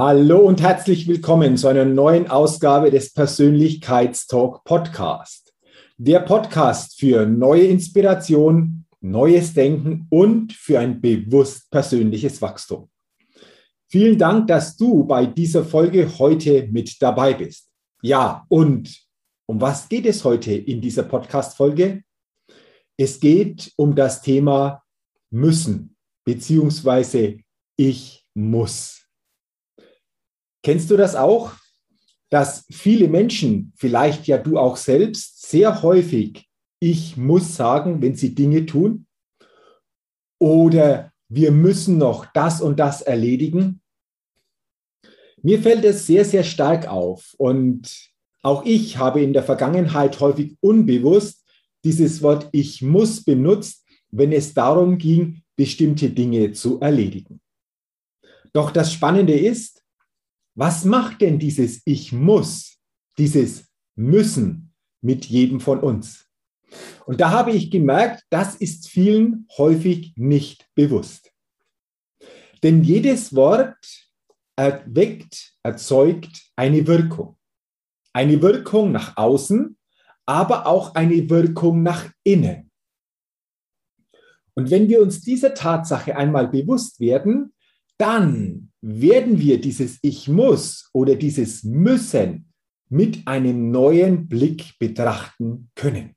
Hallo und herzlich willkommen zu einer neuen Ausgabe des Persönlichkeitstalk Podcast. Der Podcast für neue Inspiration, neues Denken und für ein bewusst persönliches Wachstum. Vielen Dank, dass du bei dieser Folge heute mit dabei bist. Ja, und um was geht es heute in dieser Podcast-Folge? Es geht um das Thema müssen, beziehungsweise ich muss. Kennst du das auch? Dass viele Menschen, vielleicht ja du auch selbst, sehr häufig ich muss sagen, wenn sie Dinge tun oder wir müssen noch das und das erledigen. Mir fällt es sehr, sehr stark auf und auch ich habe in der Vergangenheit häufig unbewusst dieses Wort ich muss benutzt, wenn es darum ging, bestimmte Dinge zu erledigen. Doch das Spannende ist, was macht denn dieses Ich muss, dieses Müssen mit jedem von uns? Und da habe ich gemerkt, das ist vielen häufig nicht bewusst. Denn jedes Wort erweckt, erzeugt eine Wirkung. Eine Wirkung nach außen, aber auch eine Wirkung nach innen. Und wenn wir uns dieser Tatsache einmal bewusst werden, dann werden wir dieses Ich muss oder dieses Müssen mit einem neuen Blick betrachten können.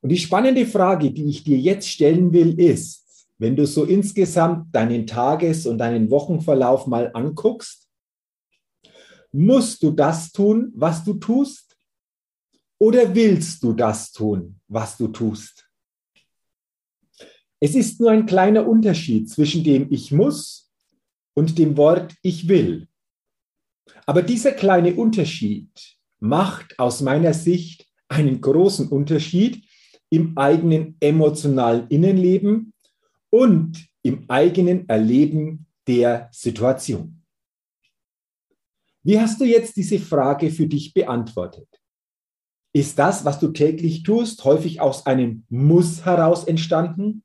Und die spannende Frage, die ich dir jetzt stellen will, ist, wenn du so insgesamt deinen Tages- und deinen Wochenverlauf mal anguckst, musst du das tun, was du tust? Oder willst du das tun, was du tust? Es ist nur ein kleiner Unterschied zwischen dem Ich muss und dem Wort Ich will. Aber dieser kleine Unterschied macht aus meiner Sicht einen großen Unterschied im eigenen emotionalen Innenleben und im eigenen Erleben der Situation. Wie hast du jetzt diese Frage für dich beantwortet? Ist das, was du täglich tust, häufig aus einem Muss heraus entstanden?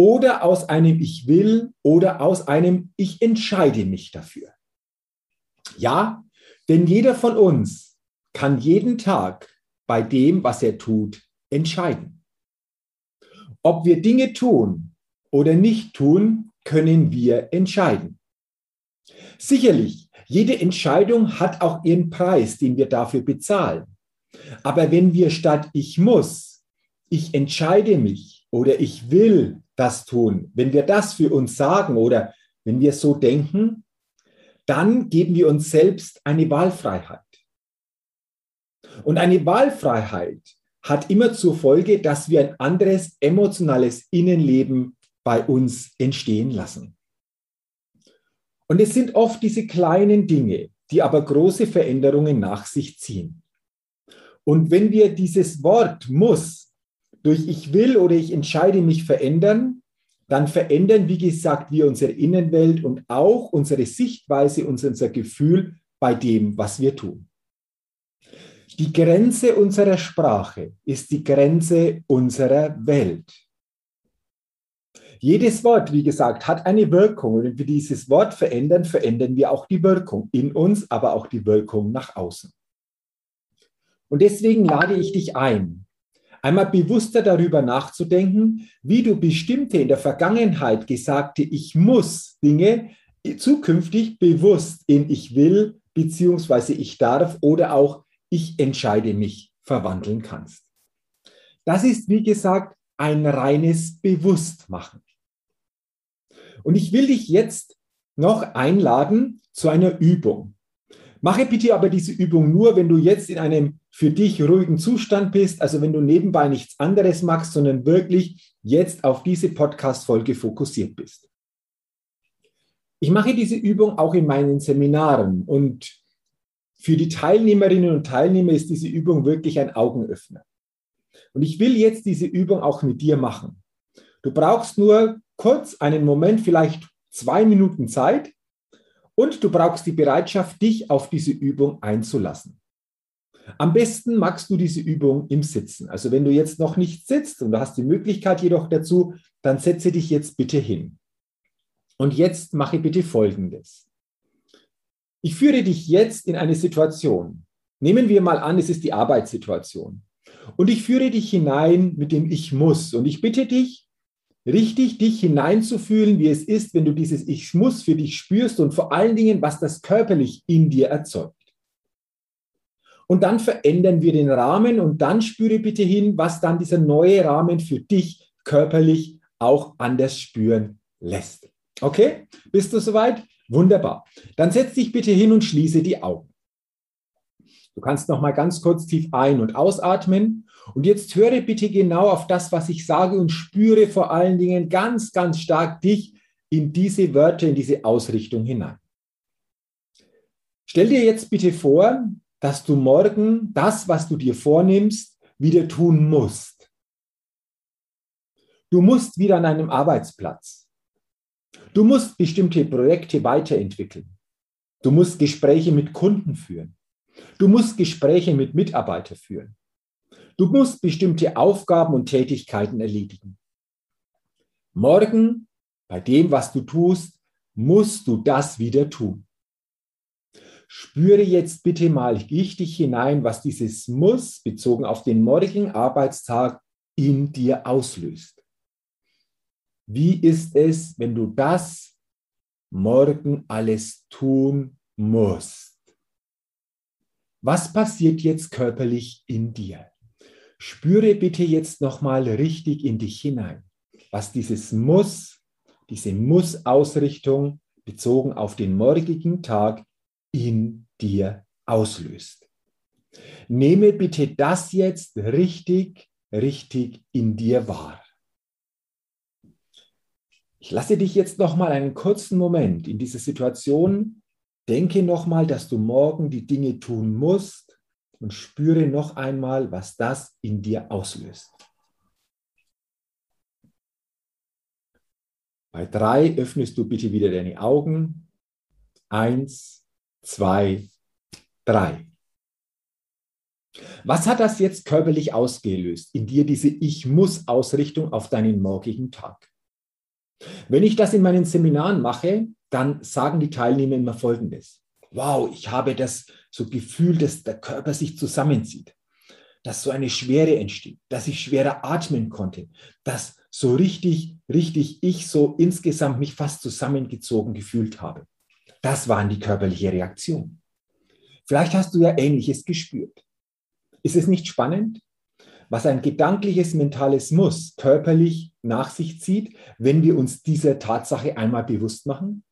Oder aus einem Ich will oder aus einem Ich entscheide mich dafür. Ja, denn jeder von uns kann jeden Tag bei dem, was er tut, entscheiden. Ob wir Dinge tun oder nicht tun, können wir entscheiden. Sicherlich, jede Entscheidung hat auch ihren Preis, den wir dafür bezahlen. Aber wenn wir statt ich muss, ich entscheide mich oder ich will das tun, wenn wir das für uns sagen oder wenn wir so denken, dann geben wir uns selbst eine Wahlfreiheit. Und eine Wahlfreiheit hat immer zur Folge, dass wir ein anderes emotionales Innenleben bei uns entstehen lassen. Und es sind oft diese kleinen Dinge, die aber große Veränderungen nach sich ziehen. Und wenn wir dieses Wort muss durch ich will oder ich entscheide mich verändern, dann verändern, wie gesagt, wir unsere Innenwelt und auch unsere Sichtweise, unser Gefühl bei dem, was wir tun. Die Grenze unserer Sprache ist die Grenze unserer Welt. Jedes Wort, wie gesagt, hat eine Wirkung. Und wenn wir dieses Wort verändern, verändern wir auch die Wirkung in uns, aber auch die Wirkung nach außen. Und deswegen lade ich dich ein, einmal bewusster darüber nachzudenken, wie du bestimmte in der Vergangenheit gesagte Ich muss Dinge zukünftig bewusst in Ich will beziehungsweise ich darf oder auch ich entscheide mich verwandeln kannst. Das ist, wie gesagt, ein reines Bewusstmachen. Und ich will dich jetzt noch einladen zu einer Übung. Mache bitte aber diese Übung nur, wenn du jetzt in einem für dich ruhigen Zustand bist, also wenn du nebenbei nichts anderes machst, sondern wirklich jetzt auf diese Podcast-Folge fokussiert bist. Ich mache diese Übung auch in meinen Seminaren und für die Teilnehmerinnen und Teilnehmer ist diese Übung wirklich ein Augenöffner. Und ich will jetzt diese Übung auch mit dir machen. Du brauchst nur kurz einen Moment, vielleicht zwei Minuten Zeit und du brauchst die Bereitschaft, dich auf diese Übung einzulassen. Am besten magst du diese Übung im Sitzen. Also wenn du jetzt noch nicht sitzt und du hast die Möglichkeit jedoch dazu, dann setze dich jetzt bitte hin. Und jetzt mache bitte Folgendes. Ich führe dich jetzt in eine Situation. Nehmen wir mal an, es ist die Arbeitssituation. Und ich führe dich hinein mit dem Ich muss. Und ich bitte dich, richtig dich hineinzufühlen, wie es ist, wenn du dieses Ich muss für dich spürst und vor allen Dingen, was das körperlich in dir erzeugt. Und dann verändern wir den Rahmen und dann spüre bitte hin, was dann dieser neue Rahmen für dich körperlich auch anders spüren lässt. Okay? Bist du soweit? Wunderbar. Dann setz dich bitte hin und schließe die Augen. Du kannst noch mal ganz kurz tief ein- und ausatmen. Und jetzt höre bitte genau auf das, was ich sage und spüre vor allen Dingen ganz, ganz stark dich in diese Wörter, in diese Ausrichtung hinein. Stell dir jetzt bitte vor, dass du morgen das, was du dir vornimmst, wieder tun musst. Du musst wieder an einem Arbeitsplatz. Du musst bestimmte Projekte weiterentwickeln. Du musst Gespräche mit Kunden führen. Du musst Gespräche mit Mitarbeitern führen. Du musst bestimmte Aufgaben und Tätigkeiten erledigen. Morgen, bei dem, was du tust, musst du das wieder tun. Spüre jetzt bitte mal richtig hinein, was dieses Muss bezogen auf den morgigen Arbeitstag in dir auslöst. Wie ist es, wenn du das morgen alles tun musst? Was passiert jetzt körperlich in dir? Spüre bitte jetzt nochmal richtig in dich hinein, was dieses Muss, diese Muss-Ausrichtung bezogen auf den morgigen Tag in dir auslöst. Nehme bitte das jetzt richtig, richtig in dir wahr. Ich lasse dich jetzt noch mal einen kurzen Moment in diese Situation. Denke noch mal, dass du morgen die Dinge tun musst und spüre noch einmal, was das in dir auslöst. Bei drei öffnest du bitte wieder deine Augen. Eins, zwei, drei. Was hat das jetzt körperlich ausgelöst in dir, diese Ich muss Ausrichtung auf deinen morgigen Tag? Wenn ich das in meinen Seminaren mache, dann sagen die Teilnehmer immer Folgendes. Wow, ich habe das so Gefühl, dass der Körper sich zusammenzieht, dass so eine Schwere entsteht, dass ich schwerer atmen konnte, dass so richtig, richtig ich so insgesamt mich fast zusammengezogen gefühlt habe. Das waren die körperliche Reaktion. Vielleicht hast du ja Ähnliches gespürt. Ist es nicht spannend? was ein gedankliches, mentales Muss körperlich nach sich zieht, wenn wir uns dieser Tatsache einmal bewusst machen?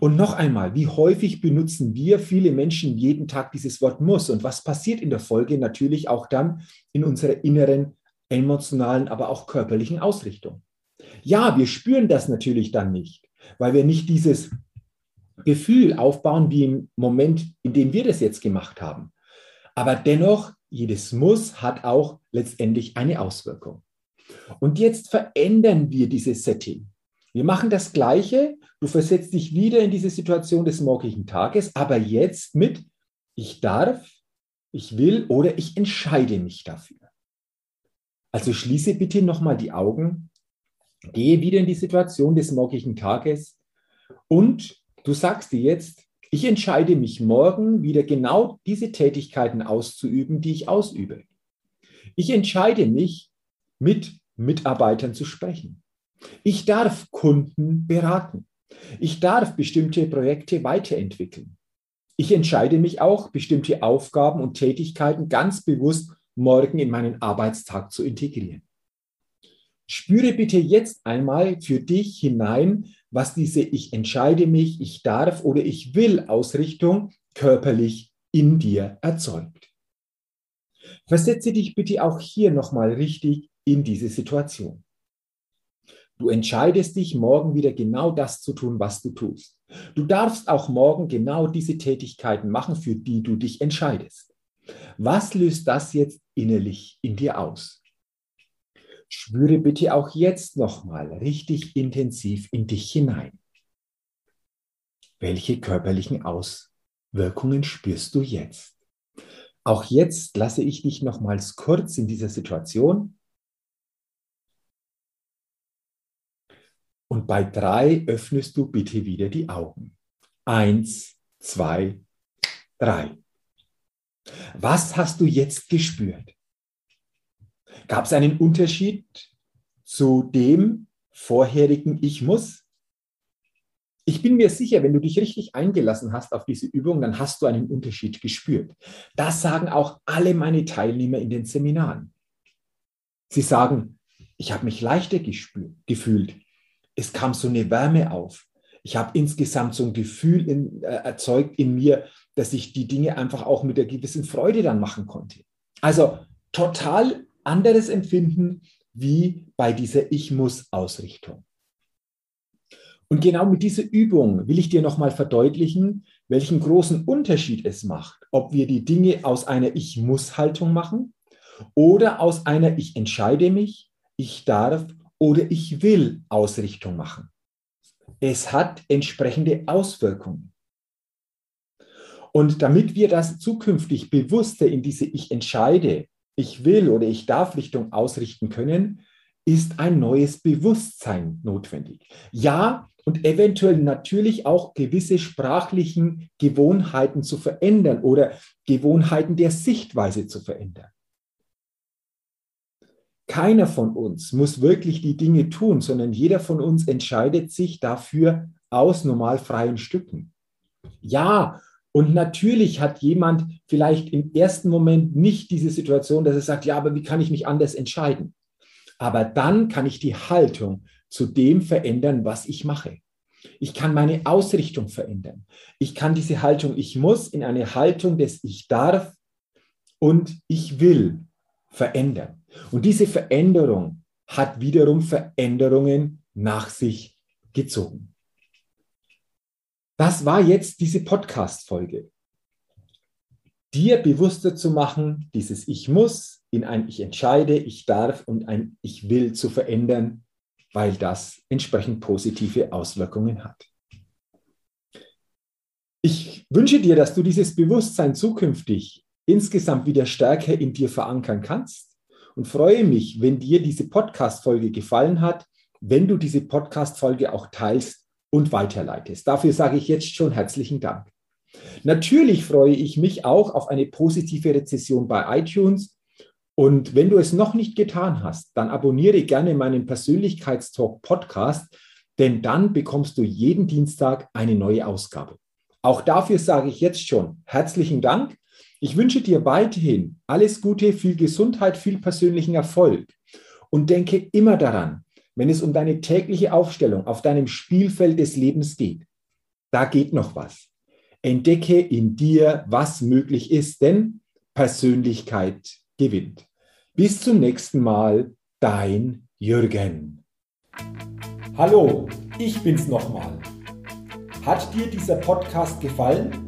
Und noch einmal, wie häufig benutzen wir viele Menschen jeden Tag dieses Wort muss? Und was passiert in der Folge natürlich auch dann in unserer inneren emotionalen, aber auch körperlichen Ausrichtung? Ja, wir spüren das natürlich dann nicht, weil wir nicht dieses Gefühl aufbauen wie im Moment, in dem wir das jetzt gemacht haben. Aber dennoch jedes Muss hat auch letztendlich eine Auswirkung. Und jetzt verändern wir dieses Setting. Wir machen das Gleiche. Du versetzt dich wieder in diese Situation des morgigen Tages, aber jetzt mit ich darf, ich will oder ich entscheide mich dafür. Also schließe bitte nochmal die Augen, gehe wieder in die Situation des morgigen Tages und du sagst dir jetzt, ich entscheide mich morgen wieder genau diese Tätigkeiten auszuüben, die ich ausübe. Ich entscheide mich, mit Mitarbeitern zu sprechen. Ich darf Kunden beraten. Ich darf bestimmte Projekte weiterentwickeln. Ich entscheide mich auch, bestimmte Aufgaben und Tätigkeiten ganz bewusst morgen in meinen Arbeitstag zu integrieren. Spüre bitte jetzt einmal für dich hinein, was diese Ich entscheide mich, ich darf oder ich will Ausrichtung körperlich in dir erzeugt. Versetze dich bitte auch hier nochmal richtig in diese Situation. Du entscheidest dich, morgen wieder genau das zu tun, was du tust. Du darfst auch morgen genau diese Tätigkeiten machen, für die du dich entscheidest. Was löst das jetzt innerlich in dir aus? Spüre bitte auch jetzt nochmal richtig intensiv in dich hinein. Welche körperlichen Auswirkungen spürst du jetzt? Auch jetzt lasse ich dich nochmals kurz in dieser Situation. Und bei drei öffnest du bitte wieder die Augen. Eins, zwei, drei. Was hast du jetzt gespürt? Gab es einen Unterschied zu dem vorherigen Ich muss? Ich bin mir sicher, wenn du dich richtig eingelassen hast auf diese Übung, dann hast du einen Unterschied gespürt. Das sagen auch alle meine Teilnehmer in den Seminaren. Sie sagen, ich habe mich leichter gespürt, gefühlt. Es kam so eine Wärme auf. Ich habe insgesamt so ein Gefühl in, äh, erzeugt in mir, dass ich die Dinge einfach auch mit einer gewissen Freude dann machen konnte. Also total anderes Empfinden wie bei dieser Ich muss Ausrichtung. Und genau mit dieser Übung will ich dir nochmal verdeutlichen, welchen großen Unterschied es macht, ob wir die Dinge aus einer Ich muss Haltung machen oder aus einer Ich entscheide mich, ich darf oder ich will Ausrichtung machen. Es hat entsprechende Auswirkungen. Und damit wir das zukünftig bewusster in diese Ich entscheide, ich will oder ich darf Richtung ausrichten können, ist ein neues Bewusstsein notwendig. Ja, und eventuell natürlich auch gewisse sprachlichen Gewohnheiten zu verändern oder Gewohnheiten der Sichtweise zu verändern. Keiner von uns muss wirklich die Dinge tun, sondern jeder von uns entscheidet sich dafür aus normal freien Stücken. Ja, und natürlich hat jemand vielleicht im ersten Moment nicht diese Situation, dass er sagt, ja, aber wie kann ich mich anders entscheiden? Aber dann kann ich die Haltung zu dem verändern, was ich mache. Ich kann meine Ausrichtung verändern. Ich kann diese Haltung, ich muss, in eine Haltung des Ich darf und ich will verändern. Und diese Veränderung hat wiederum Veränderungen nach sich gezogen. Das war jetzt diese Podcast-Folge. Dir bewusster zu machen, dieses Ich muss in ein Ich entscheide, ich darf und ein Ich will zu verändern, weil das entsprechend positive Auswirkungen hat. Ich wünsche dir, dass du dieses Bewusstsein zukünftig insgesamt wieder stärker in dir verankern kannst und freue mich, wenn dir diese Podcast-Folge gefallen hat, wenn du diese Podcast-Folge auch teilst und weiterleitest. Dafür sage ich jetzt schon herzlichen Dank. Natürlich freue ich mich auch auf eine positive Rezession bei iTunes. Und wenn du es noch nicht getan hast, dann abonniere gerne meinen Persönlichkeitstalk Podcast, denn dann bekommst du jeden Dienstag eine neue Ausgabe. Auch dafür sage ich jetzt schon herzlichen Dank. Ich wünsche dir weiterhin alles Gute, viel Gesundheit, viel persönlichen Erfolg und denke immer daran, wenn es um deine tägliche Aufstellung auf deinem Spielfeld des Lebens geht, da geht noch was. Entdecke in dir, was möglich ist, denn Persönlichkeit gewinnt. Bis zum nächsten Mal, dein Jürgen. Hallo, ich bin's nochmal. Hat dir dieser Podcast gefallen?